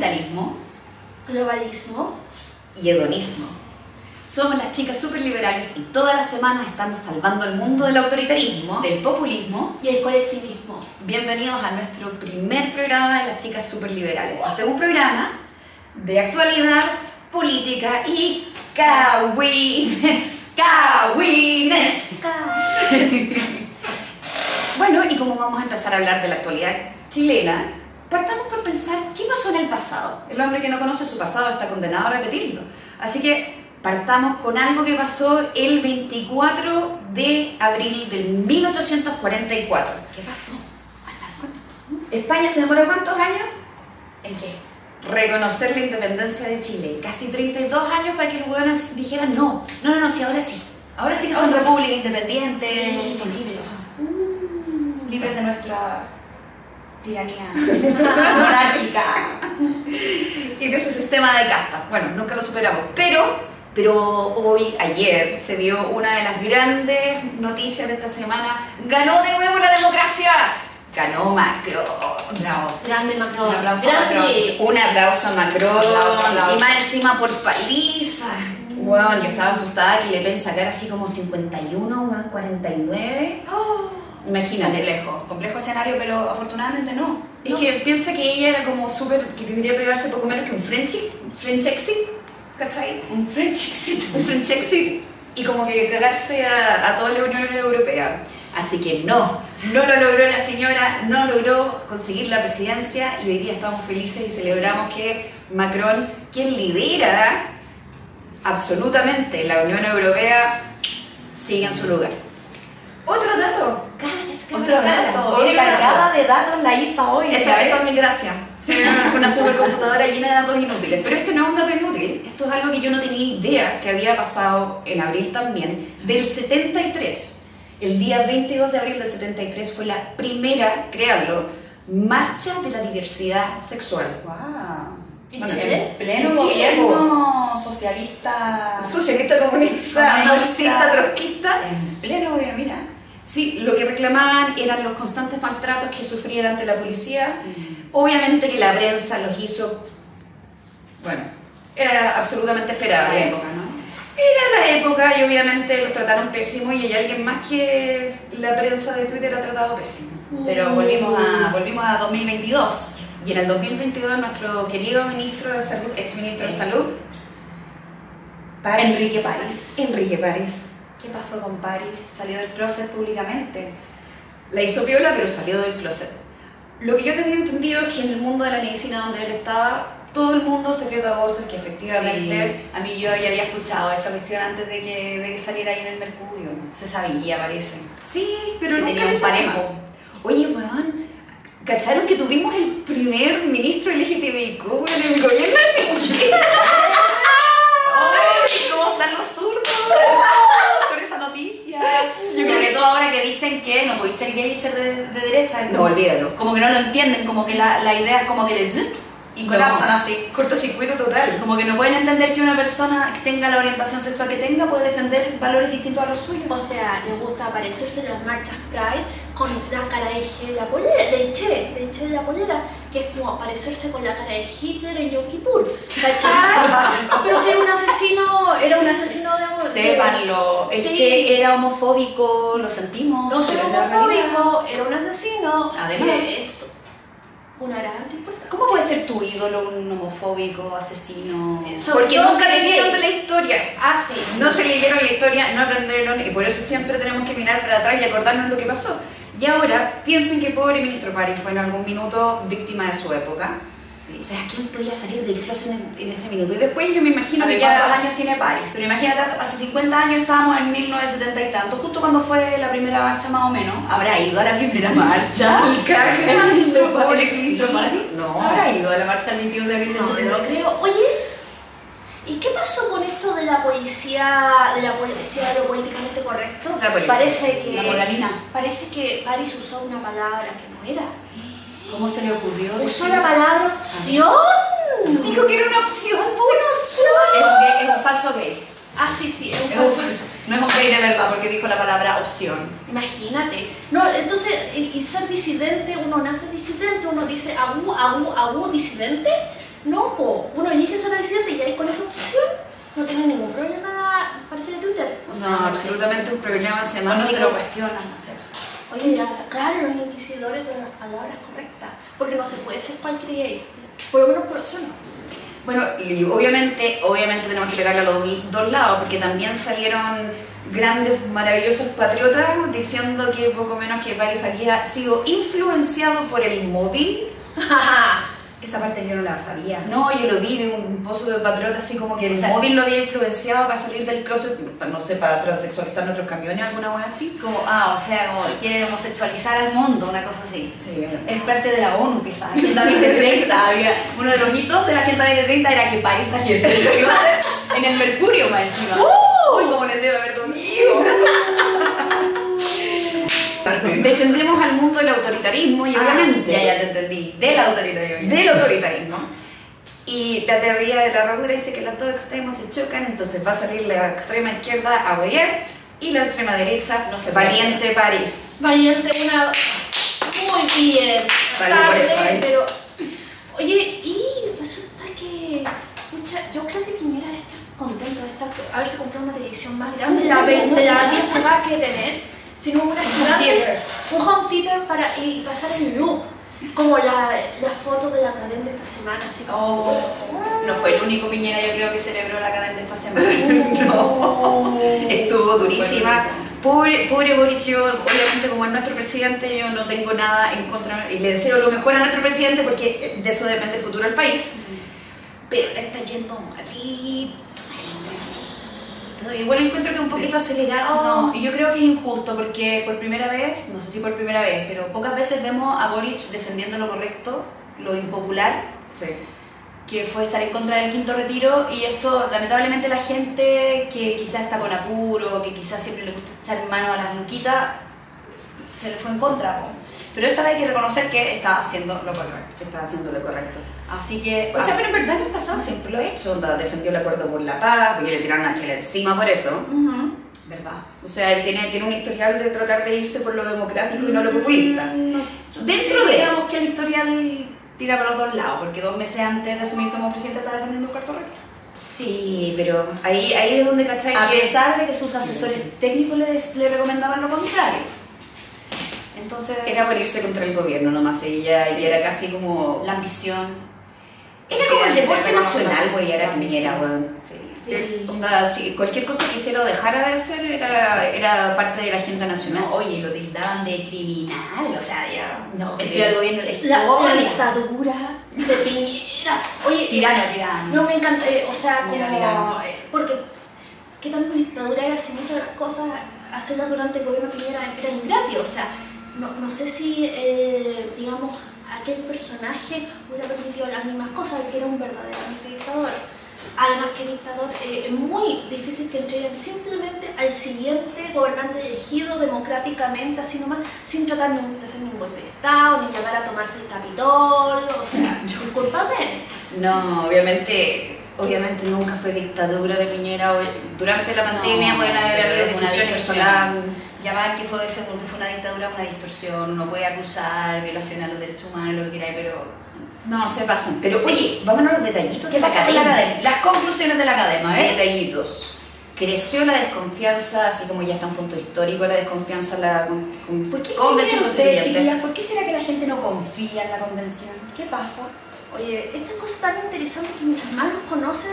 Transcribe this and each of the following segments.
capitalismo, globalismo y hedonismo. Somos las chicas superliberales y todas las semanas estamos salvando el mundo del autoritarismo. del populismo. y el colectivismo. Bienvenidos a nuestro primer programa de las chicas superliberales. Este es un programa de actualidad, política y cawines. Cawines. Bueno, y como vamos a empezar a hablar de la actualidad chilena, partamos por pensar qué pasó en el pasado. El hombre que no conoce su pasado está condenado a repetirlo. Así que partamos con algo que pasó el 24 de abril del 1844. ¿Qué pasó? España se demoró cuántos años? ¿En qué? Reconocer la independencia de Chile. Casi 32 años para que los huevones dijeran no. No, no, no, sí, ahora sí. Ahora sí que son repúblicas. república independiente, Sí, son libres. Mm. Libres de nuestra tiranía monárquica. y de su sistema de casta. Bueno, nunca lo superamos. Pero, pero hoy, ayer, se dio una de las grandes noticias de esta semana. Ganó de nuevo la democracia. Ganó Macron. Bravo. Grande Macron. Un aplauso a Grande. Un aplauso a Macron. Aplauso, aplauso. Y más encima por paliza. Bueno, yo estaba asustada que le pen sacar así como 51 más 49. Oh, Imagínate. Complejo, complejo escenario, pero afortunadamente no. Es que piensa que ella era como súper, que quería pegarse poco menos que un French, French exit, ¿cachai? Un French exit. un French exit y como que cagarse a, a toda la Unión Europea. Así que no, no lo logró la señora, no logró conseguir la presidencia y hoy día estamos felices y celebramos que Macron, quien lidera absolutamente la Unión Europea, sigue en su lugar. Otro dato. Otro dato. Viene cargada de datos la Isa hoy. esa, esa es mi gracia. Sí, una supercomputadora llena de datos inútiles. Pero este no es un dato inútil. Esto es algo que yo no tenía idea que había pasado en abril también, del 73. El día 22 de abril del 73 fue la primera, créanlo, marcha de la diversidad sexual. Wow. ¿En Bueno, Chile? En pleno gobierno socialista. Socialista, comunista, Comunista. marxista, trotskista. En pleno gobierno, mira. Sí, lo que reclamaban eran los constantes maltratos que sufrían ante la policía. Obviamente que la prensa los hizo, bueno, era absolutamente La esperable. época, ¿no? Era la época y obviamente los trataron pésimo y hay alguien más que la prensa de Twitter ha tratado pésimo. Pero volvimos a, volvimos a 2022. Y en el 2022 nuestro querido ministro de Salud, ex ministro de Salud, París- Enrique París. Enrique París. ¿Qué pasó con París? Salió del closet públicamente. La hizo piola, pero salió del closet. Lo que yo tenía entendido es que en el mundo de la medicina donde él estaba, todo el mundo secreta voces que efectivamente... Sí, a mí yo ya había escuchado esta cuestión antes de que, de que saliera ahí en el Mercurio. Se sabía, parece. Sí, pero nunca tenía un parejo. Oye, weón, ¿cacharon que tuvimos el primer ministro LGTBIQ en el gobierno de Piñera? ¡Ay, cómo están los zurdos! Con esa noticia. Yo Sobre creo que- todo ahora que dicen que no podéis ser gay y ser de, No, olvídalo. Como que no lo entienden, como que la, la idea es como que le... Y colapsan No. así. Cortocircuito total. Como que no pueden entender que una persona que tenga la orientación sexual que tenga puede defender valores distintos a los suyos. O sea, les gusta aparecerse en las marchas Pride con la cara de G de la polera, de Che, de Che de la polera, que es como aparecerse con la cara de Hitler en Yom Kippur. ¿Cachai? Pero si era un asesino, era un asesino de amor. Sépanlo, el Sí. Che era homofóbico, lo sentimos. No realidad. homofóbico, era un asesino. Además. es una gran importancia. ¿Cómo puede ser tu ídolo un homofóbico, asesino? Eso. Porque Yo nunca leyeron de la historia. Ah, sí. No se leyeron la historia, no aprendieron y por eso siempre tenemos que mirar para atrás y acordarnos lo que pasó. Y ahora piensen que pobre ministro París fue en algún minuto víctima de su época. O sea, ¿quién podía salir del closet en, en ese minuto? Y después yo me imagino que ya... ¿cuántos años tiene París? Pero imagínate, hace 50 años estábamos en 1970 y tanto, justo cuando fue la primera marcha más o menos. ¿Habrá ido a la primera marcha? Y caga, ¿El ministro París? No. ¿Habrá ido a la marcha del 22 de abril del No, no 70? lo creo. Oye, ¿y qué pasó con esto de la policía, de la policía de lo políticamente correcto? La policía. Parece que La moralina. Parece que Paris usó una palabra que no era. ¿Cómo se le ocurrió? Usó decir- la palabra opción. Dijo que era una opción Es sexual. un, gay- es un falso gay. Ah, sí, sí, es un Es un falso. No es un gay de verdad porque dijo la palabra opción. Imagínate. No, entonces, y, y ser disidente, uno nace disidente, uno dice agu, agu, agu, disidente. No, po, uno elige ser presidente y ahí con esa opción no tiene ningún problema, parece de Twitter. O sea, No, me absolutamente un problema No, semántico. no se lo cuestionan, no sé. Oye, ya, claro, los inquisidores de las palabras correctas, porque no se puede ser cualquier por lo menos por opción. no. Bueno, y obviamente, obviamente tenemos que pegarle a los dos lados, porque también salieron grandes, maravillosos patriotas diciendo que poco menos que Paris aquí ha sido influenciado por el móvil. Esa parte yo no la sabía. No, yo lo vi en un pozo de patriota así como que el O sea, móvil lo había influenciado para salir del closet, no sé, para transexualizar nuestros camiones, alguna cosa así. Como, ah, o sea, como quieren homosexualizar al mundo, una cosa así. Sí, Es parte de la ONU, quizás. Agenda 2030 había. Uno de los hitos de la Agenda 2030 era que París saliera. En el Mercurio, más encima. Uy, como les debe haber dormido. Defendemos al mundo del autoritarismo y obviamente Ah, Ya, ya te entendí. Del autoritarismo. del autoritarismo. Y la teoría de la herradura dice que los dos extremos se chocan, entonces va a salir la extrema izquierda a huellar y la extrema derecha, no sé, valiente París. Valiente, una. Muy bien. Salud por eso, ¿eh? pero. Oye, y resulta que. Pucha, yo creo que Piñera estar contento de estar. haberse comprado una televisión más grande de la, de la 10 pulgadas que tener, sino una gigante. Un home theater para y pasar el loop. Como la, la foto de la cadena de esta semana, así como. Oh, no fue el único Piñera, yo creo, que celebró la cadena esta semana. no. Estuvo durísima. Pobre, pobre Boric, yo obviamente como es nuestro presidente, yo no tengo nada en contra y le deseo lo mejor a nuestro presidente porque de eso depende el futuro del país. Pero le está yendo malito, malito. Igual encuentro que un poquito acelerado. No, y yo creo que es injusto porque por primera vez, no sé si por primera vez, pero pocas veces vemos a Boric defendiendo lo correcto, lo impopular, Sí. que fue estar en contra del quinto retiro y esto lamentablemente la gente que quizás está con apuro, que quizás siempre le gusta echar mano a las luquitas, se le fue en contra. Pero esta vez hay que reconocer que está haciendo lo correcto. Que estaba haciendo lo correcto. Así que... O sea, ah, pero en verdad en el pasado siempre lo ha hecho. Onda, defendió el acuerdo por la paz, porque le tiraron a Chile encima por eso. Ujú. ¿Verdad? O sea, él tiene, tiene un historial de tratar de irse por lo democrático y no lo populista. Mm, no- Dentro de- Digamos que el historial tira por los dos lados, porque dos meses antes de asumir como presidente está defendiendo un cuarto retiro. Sí, pero ahí, ahí es donde cachai A que- pesar de que sus Sí, asesores sí. técnicos le, des- le recomendaban lo contrario. Entonces, Era por irse contra el gobierno nomás, y ya, Sí. y era casi como... la ambición. Era como el Sí, deporte nacional, güey, era la Piñera, weón. Sí. Onda, si cualquier cosa que hiciera o dejara de hacer era, era parte de la agenda nacional. No, oye, lo tildaban de criminal, o sea, ya. No, el gobierno de la La, dictadura de Piñera. Oye, Tirano, tirano. No me encanta, eh, o sea, como. tirano. eh, porque. ¿Qué tanta dictadura era si muchas de las cosas hacerlas durante el gobierno de Piñera era ingratis? O sea, no, no sé si, eh, digamos, aquel personaje hubiera permitido las mismas cosas, que era un verdadero dictador. Además que el dictador eh, es muy difícil que entreguen simplemente al siguiente gobernante elegido democráticamente, así nomás, sin tratar ni de hacer ningún golpe de Estado, ni llegar a tomarse el Capitolio, o sea, discúlpame. No, obviamente, obviamente nunca fue dictadura de Piñera. Durante la pandemia No, pueden haber habido decisiones distorsión. Llamar que fue, eso, que fue una dictadura, una distorsión, uno puede acusar violación a los derechos humanos, lo que quiera, pero... No, se pasan. Pero Sí. oye, vámonos a los detallitos ¿Qué de la la academia. Las conclusiones de la academia, ¿eh? Detallitos. Creció la desconfianza, así como ya está un punto histórico la desconfianza en la con, con- ¿Por qué, convención ¿qué creen ustedes, chiquillas? ¿Por qué será que la gente no confía en la convención? ¿Qué pasa? Oye, esta cosa tan interesante que mientras más los conocen,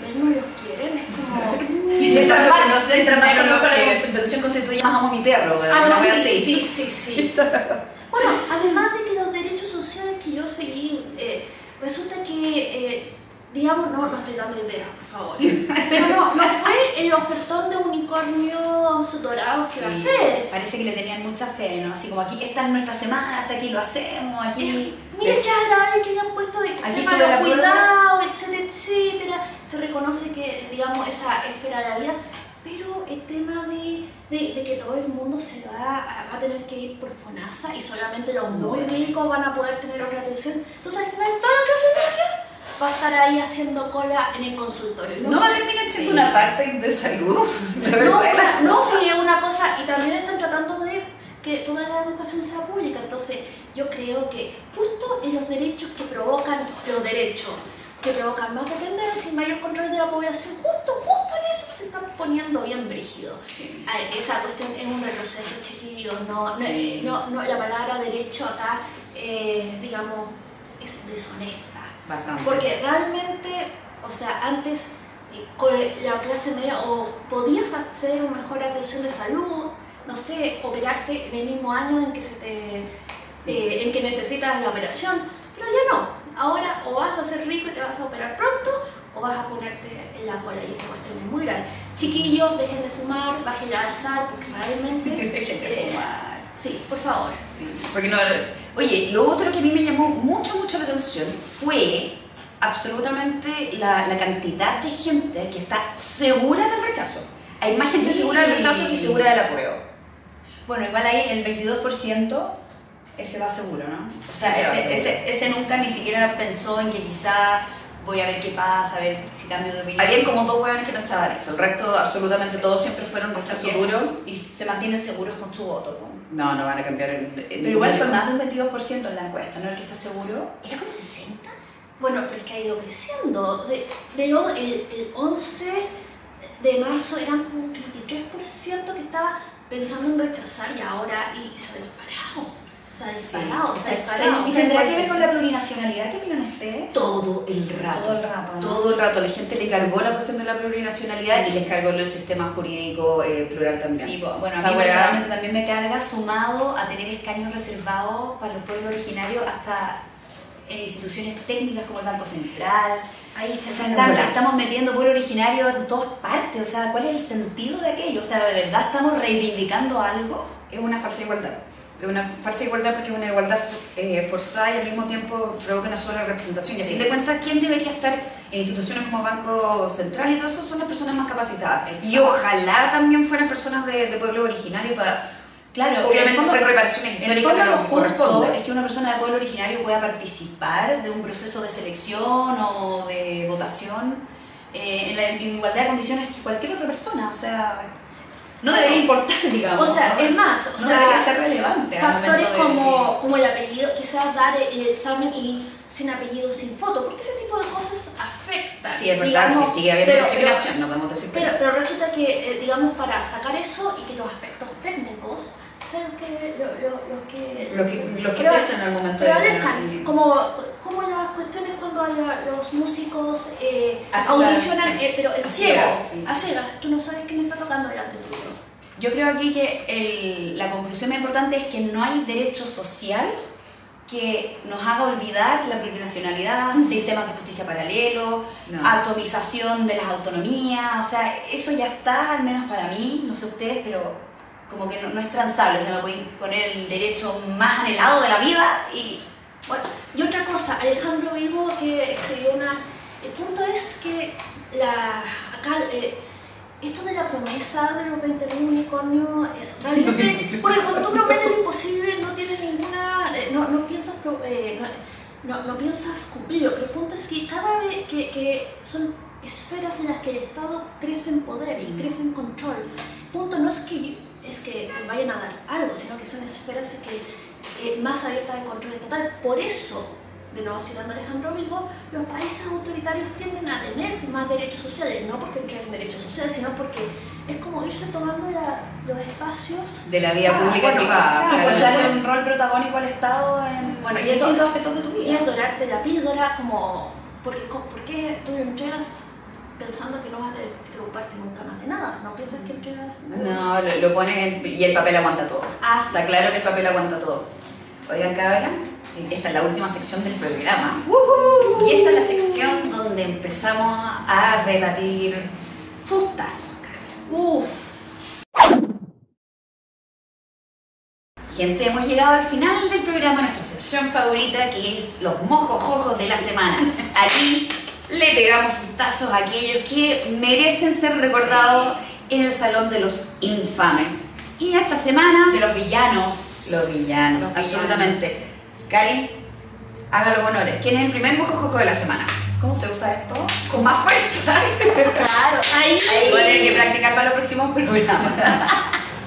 menos los quieren. Es como. Mientras lo conozco la convención constituyente, más amo a mi perro, una wea así, así. sí, sí, sí. Bueno, además de que los derechos sociales que yo seguí, eh, resulta que, eh, digamos, no, no estoy dando ideas, por favor, pero no, no fue el ofertón de unicornios dorados que va a ser. Parece que le tenían mucha fe, ¿no? Así como aquí esta es nuestra semana, hasta aquí lo hacemos, aquí... Mira qué agradable que hayan puesto de Aquí cuidado, etcétera, etcétera. Se reconoce que, digamos, esa esfera de la vida, pero el tema de, de, de que todo el mundo se va a, va a tener que ir por FONASA y solamente los muy ricos van a poder tener otra atención. Entonces, al final, media va a estar ahí haciendo cola en el consultorio. No va a terminar sí. siendo una parte de salud. la No, no, sí, es una cosa, y también están tratando de que toda la educación sea pública, entonces yo creo que justo en los derechos que provocan, los derechos provocan más dependencia y mayor control de la población. Justo, justo en eso se están poniendo bien brígidos. Sí. Esa cuestión es un retroceso, chiquillos. No, no- Sí. no, no, la palabra derecho acá, eh, digamos, es deshonesta. Bastante. Porque realmente, o sea, antes eh, la clase media o podías hacer una mejor atención de salud, no sé, operarte en el mismo año en que se te, eh, en que necesitas la operación, pero ya no. Ahora o vas a ser rico y te vas a operar pronto o vas a ponerte en la cola y esa cuestión es muy grave. Chiquillos, dejen de fumar, bajen la sal porque realmente... Dejen de eh. Sí, por favor. Sí, porque no, oye, lo otro que a mí me llamó mucho, mucho la atención fue absolutamente la, la cantidad de gente que está segura del rechazo. Hay más gente Sí. segura del rechazo que segura del apruebo. Bueno, igual ahí el 22% ese va seguro, ¿no? O sea, Sí, ese, ese, ese nunca ni siquiera pensó en que quizá voy a ver qué pasa, a ver si cambio de opinión. Habían como dos hueones que pensaban eso, el resto absolutamente todos siempre fueron rechazo Y duro. Y se mantienen seguros con su voto. po. No, no van a cambiar el... el- Pero igual fue más de un 22% en la encuesta, ¿no? El que está seguro. Era como 60. Bueno, pero es que ha ido creciendo. De, de lo- el, el 11 de marzo eran como un 33% que estaba pensando en rechazar y ahora y disparado. Se ha disparado, disparado. ¿Y tendrá que ver con la plurinacionalidad? ¿Qué opinan ustedes? Todo el rato. Todo el rato, ¿no? Todo el rato. La gente le cargó la cuestión de la plurinacionalidad y les cargó el sistema jurídico eh, plural también. Sí, bueno, a mí personalmente también me carga sumado a tener escaños reservados para los pueblos originarios hasta en instituciones técnicas como el Banco Central. Ahí se O sea, estamos, estamos metiendo pueblo originario en todas partes. O sea, ¿cuál es el sentido de aquello? O sea, ¿de verdad estamos reivindicando algo? Es una falsa igualdad. Es una falsa igualdad porque es una igualdad eh, forzada y al mismo tiempo provoca una sola representación. Y a Sí. fin de cuentas, ¿quién debería estar en instituciones como Banco Central y todo eso? Son las personas más capacitadas. Y Exacto. ojalá también fueran personas de, de pueblo originario para, Claro, obviamente, fondo- hacer reparaciones En el históricas fondo de lo justo es que una persona de pueblo originario pueda participar de un proceso de selección o de votación eh, en, la, en igualdad de condiciones que cualquier otra persona. O sea, no debería importar, digamos. O sea, ¿no? es más, o no sea, debería ser relevante. al Factores como, como el apellido, quizás dar el examen y sin apellido, sin foto, porque ese tipo de cosas afectan. Sí, es verdad, digamos, sí, sigue habiendo pero- discriminación, no podemos decir que Pero, pero resulta que, eh, digamos, para sacar eso y que los aspectos técnicos sean los que, lo, lo- lo que, Lo que, lo que Pero- pesa en el momento de como, como las cuestiones cuando los músicos eh, audicionan, eh, pero en ciegas, sí. a ciegas, tú no sabes quién está tocando delante tuyo. Yo creo aquí que el- la conclusión más importante es que no hay derecho social que nos haga olvidar la plurinacionalidad, sistemas de justicia paralelo, No. atomización de las autonomías, o sea, eso ya está, al menos para mí, no sé ustedes, pero como que no, no es transable, o sea, me pueden poner el derecho más anhelado de la vida y... Bueno, y otra cosa, Alejandro Vigo que escribió una... El punto es que la, acá, eh, esto de la promesa de los 20.000 unicornios, eh, realmente, porque cuando tú prometes lo imposible no tienes ninguna, eh, no, no piensas, pro- eh, no, no, no piensas cumplirlo, pero el punto es que cada vez que, que son esferas en las que el Estado crece en poder y crece en control, el punto no es que, es que te vayan a dar algo, sino que son esferas en que eh, más abiertas al control estatal. Por eso, de nuevo citando a Alejandro Vigo, los países autoritarios tienden a tener más derechos sociales, no porque entreguen derechos sociales, sino porque es como irse tomando la- los espacios De la vida Ah, pública y bueno, privada. darle un rol protagónico al Estado en Bueno, y distintos esto- aspectos de tu y vida. es dorarte la píldora como, porque, ¿por qué tú lo entregas pensando que no vas a tener que preocuparte nunca más de nada? No piensas que entregas... No, lo, lo pones en- y el papel aguanta todo. Ah, Está claro que el papel aguanta todo. Oigan, cabra, esta es la última sección del programa. Y esta es la sección donde empezamos a rebatir fustazos, cabra. Uf, Gente, hemos llegado al final del programa, nuestra sección favorita, que es los mojojojos de la semana. Aquí le pegamos fustazos a aquellos que merecen ser recordados en el Salón de los Infames. Y esta semana, De los villanos. los villanos, Los villanos. absolutamente. Cari, haga los honores. ¿Quién es el primer mojojojo de la semana? ¿Cómo se usa esto? Con más fuerza. claro, ahí... Ahí. Voy a tener que practicar para los próximos programas.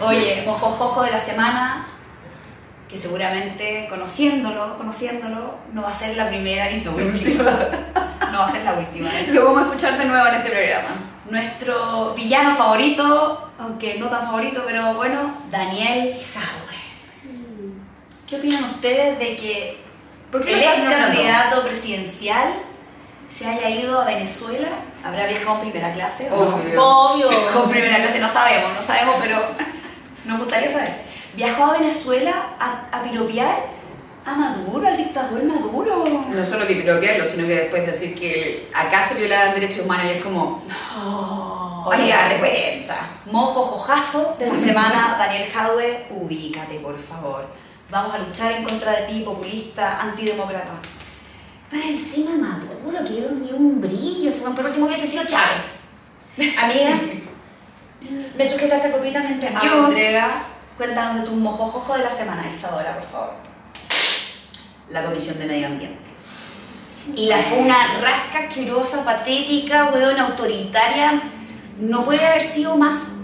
Oye, mojojojo de la semana, que seguramente conociéndolo, conociéndolo, no va a ser la primera ni la última. No va a ser la última. Lo vamos a escuchar de nuevo en este programa. Nuestro villano favorito, aunque no tan favorito, pero bueno, Daniel Jadwe. ¿Qué opinan ustedes de que ¿Por qué el ex candidato presidencial se haya ido a Venezuela? ¿Habrá viajado en primera clase? o no? Obvio. Obvio. Con primera clase no sabemos, no sabemos, pero nos gustaría saber. Viajó a Venezuela a, a piropear a Maduro, al dictador Maduro. No solo piropearlo, sino que después decir que acá se violaban derechos humanos y es como, Oye, oye, date cuenta. Mojo jojazo de la semana, Daniel Jadwe, ubícate por favor. Vamos a luchar en contra de ti, populista, antidemócrata. Para encima Maduro, que un, un brillo, se por último hubiese sido Chávez. Amiga, me sujeta esta copita mientras yo... entrega, cuéntanos de tu mojojojo de la semana, Isadora, por favor. La Comisión de Medio Ambiente. Y la fue una rasca asquerosa, patética, weón, autoritaria. No puede haber sido más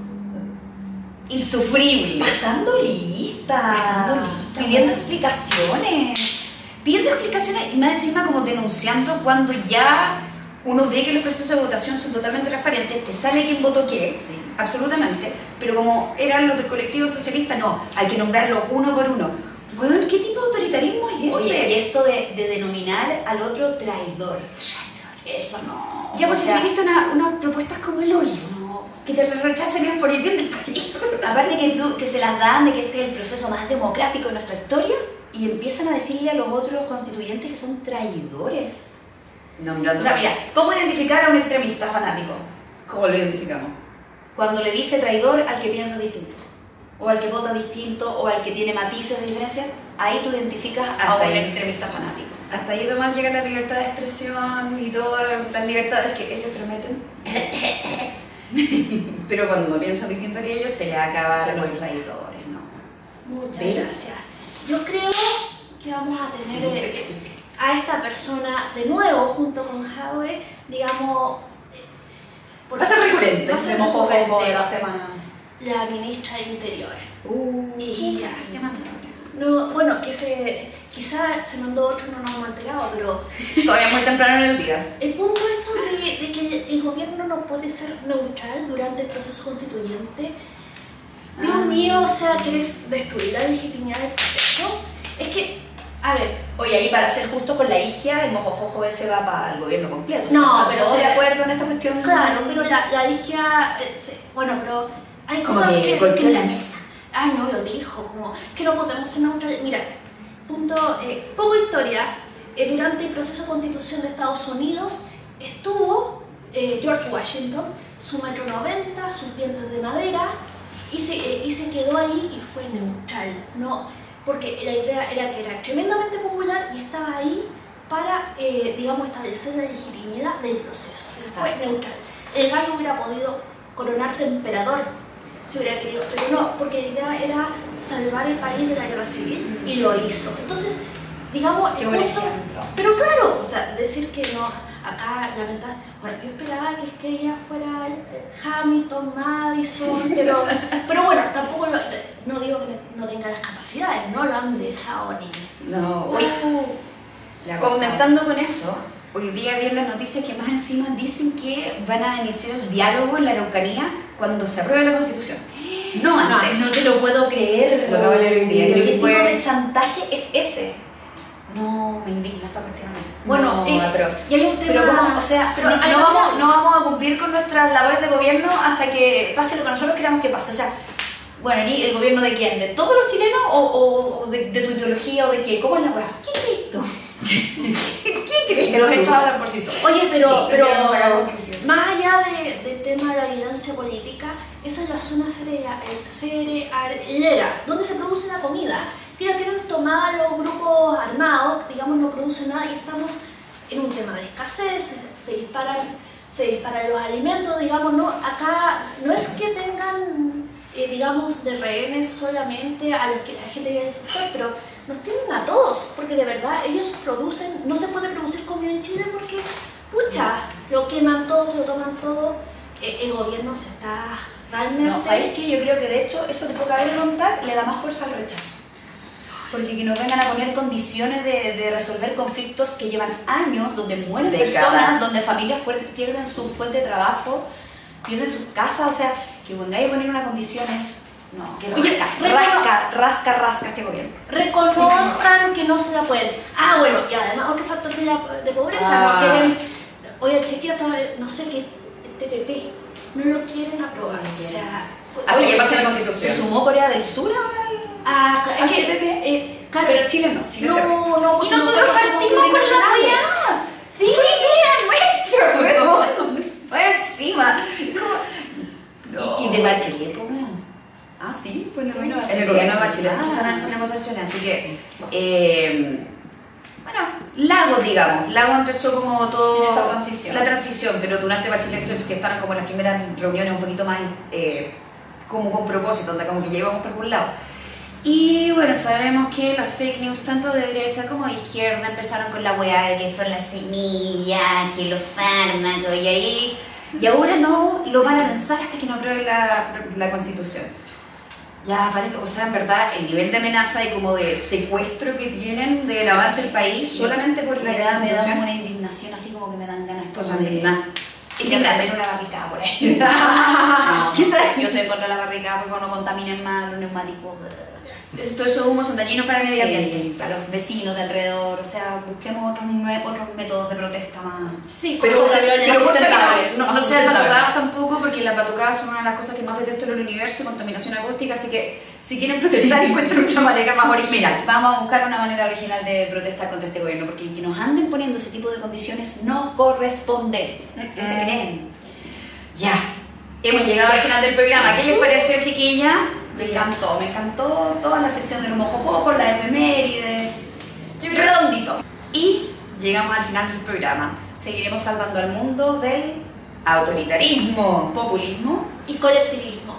insufrible. Pasando lista. Pasando lista, Pidiendo explicaciones. Pidiendo explicaciones y más encima como denunciando cuando ya uno ve que los procesos de votación son totalmente transparentes, te sale quién votó qué, Sí. absolutamente, pero como eran los del colectivo socialista, no, hay que nombrarlos uno por uno. Weón, ¿qué tipo de autoritarismo es ese? Oye, y esto de, de denominar al otro traidor. Eso no. Ya, pues O sea, visto una- unas propuestas como el hoyo, ¿no? que te rechacen es por el bien del país. Aparte que, tú, que se las dan de que este es el proceso más democrático de nuestra historia y empiezan a decirle a los otros constituyentes que son traidores. Nombrando. O sea, mira, ¿cómo identificar a un extremista fanático? ¿cómo lo identificamos? Cuando le dice traidor al que piensa distinto, o al que vota distinto, o al que tiene matices de diferencia, ahí tú identificas a Hasta un ahí. extremista fanático. Hasta ahí nomás llega la libertad de expresión y todas las libertades que ellos prometen. Pero cuando piensan distinto que ellos, se les acaba Son los traidores, ¿no? Muchas gracias. Yo creo que vamos a tener eh, a esta persona de nuevo junto con Jadwe, digamos. eh, Va a ser recurrente, a Se mojó la semana. La ministra de Interior. Uh, Y ¿Qué ya. se llama? No, bueno, que se. Quizá se mandó otro, no nos hemos enterado, pero Todavía muy temprano en el día. el punto esto de, de que el gobierno no puede ser neutral durante el proceso constituyente. Dios Ah. mío, o sea, ¿quieres destruir la legitimidad del proceso? Es que, a ver, Oye, ahí para ser justo con la isquia, el mojojojo ese va para el gobierno completo. No, ¿están pero todos se- de acuerdo en esta cuestión? claro, pero la, la izquierda, eh, bueno, pero hay Como cosas que golpeó que- la mesa. Ay, no, lo dijo, como que no podemos ser neutrales. Mira, punto, eh, poco historia. Eh, durante el proceso de constitución de Estados Unidos estuvo eh, George Washington, su metro 90, sus dientes de madera, y se, y se quedó ahí y fue neutral. No, porque la idea era que era tremendamente popular y estaba ahí para, digamos, establecer la legitimidad del proceso. Fue neutral. El gallo hubiera podido coronarse emperador si hubiera querido, pero no, porque la idea era salvar el país de la guerra civil y lo hizo. Entonces, digamos, el punto- ejemplo. pero claro, o sea, decir que no, acá la verdad, bueno, yo esperaba que, es que ella fuera eh, Hamilton, Madison, pero, pero bueno, tampoco lo- no digo que no tenga las capacidades, no lo han dejado ni. No, hoy. Comentando con eso, hoy día vi en las noticias que más encima dicen que van a iniciar el diálogo en la Araucanía cuando se apruebe la Constitución. No No, antes. no te lo puedo creer. Lo acabo de leer hoy día, ¿Pero ¿Qué tipo fue- de chantaje es ese? No, me indigna esta cuestión. Bueno, No, atroz. y hay un tema. Pero ¿cómo? O sea, pero no, no vamos, no vamos a cumplir con nuestras labores de gobierno hasta que pase lo que nosotros queramos que pase. O sea, bueno, ¿y ¿el gobierno de quién? ¿De todos los chilenos o, o- o de, de tu ideología o de qué? ¿Cómo es la weá? ¿Qué crees tú? ¿Qué crees? Los hechos hablan por sí solos. Oye, pero, Sí, pero conclusiones. más allá de- tema de la violencia política, es la zona eh, cerealera, donde se produce la comida. Que la tienen tomada los grupos armados, digamos, no producen nada y estamos en un tema de escasez, se, se disparan, se disparan los alimentos, digamos, no, acá no es que tengan, eh, digamos, de rehenes solamente a, los que, la gente que sector, pero nos tienen a todos, porque de verdad ellos producen, no se puede producir comida en Chile porque, pucha, lo queman todo, se lo toman todo, el gobierno se está realmente... No, ¿sabéis qué? Yo creo que de hecho eso que poca vez contar le da más fuerza al rechazo. Porque que nos vengan a poner condiciones de, de resolver conflictos que llevan años, donde mueren Décadas. personas, donde familias pierden su fuente de trabajo, pierden sus casas, o sea, que vengáis a poner unas condiciones, no, que Oye, rasca, rasca, rasca, rasca este gobierno. reconozcan que no se la pueden. Ah, bueno, y además otro factor de, la- de pobreza, Ah. no quieren, oye, el- no sé qué, TPP, no lo quieren aprobar, o sea... Ah, pero oye, ya pasa la ¿Se constitución. sumó Corea del Sur ahora? Ah, es que, TPP? eh, claro, Pero Chile no, Chile no, se- no, Y nosotros partimos con la weá. Sí, Fue idea nuestra. Fue encima. Como- Y, y de Bachelet, pues. Ah, sí, el gobierno de En el gobierno de Bachelet se Ah. empezaron esas negociaciones, así que, eh, Lago, digamos, Lago empezó como todo... En esa transición. La transición, pero durante Bachelet se que estaban como las primeras reuniones un poquito más eh, como con propósito, donde como que ya íbamos por algún lado. Y bueno, sabemos que las fake news, tanto de derecha como de izquierda, empezaron con la weá de que son las semillas, que los fármacos, y ahí... Y ahora no lo van a lanzar hasta que no aprueben la, la constitución. Ya, parece, o sea, en verdad, el nivel de amenaza y como de secuestro que tienen del avance del país solamente por la Me da, me da como una indignación, así como que me dan ganas como de... indignante. una barricada por ahí. No, ¿Qué sabes? Yo estoy contra la barricada, por favor, no contaminen más los neumáticos. Todos esos humos son dañinos para el medio ambiente. Sí, para los vecinos de alrededor, o sea, busquemos otros, otros métodos de protesta más. sí, Pero, pero, sustentables, no, no, sean batucadas tampoco, porque las batucadas son una de las cosas que más detesto en el universo, contaminación acústica, así que si quieren protestar encuentren una manera más original. Vamos a buscar una manera original de protestar contra este gobierno, porque que nos anden poniendo ese tipo de condiciones no corresponde. ¿Qué se Mm. creen? Ya, hemos llegado al final del programa. ¿Qué les pareció, chiquilla? Me encantó, me encantó toda la sección de los mojojojos, la efemérides. Yo redondito. Y llegamos al final del programa. Seguiremos salvando al mundo del Autoritarismo. populismo. y colectivismo.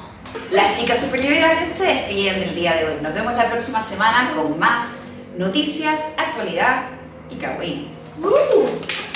Las chicas superliberales se despiden del día de hoy. Nos vemos la próxima semana con más noticias, actualidad y cagüines. Uh.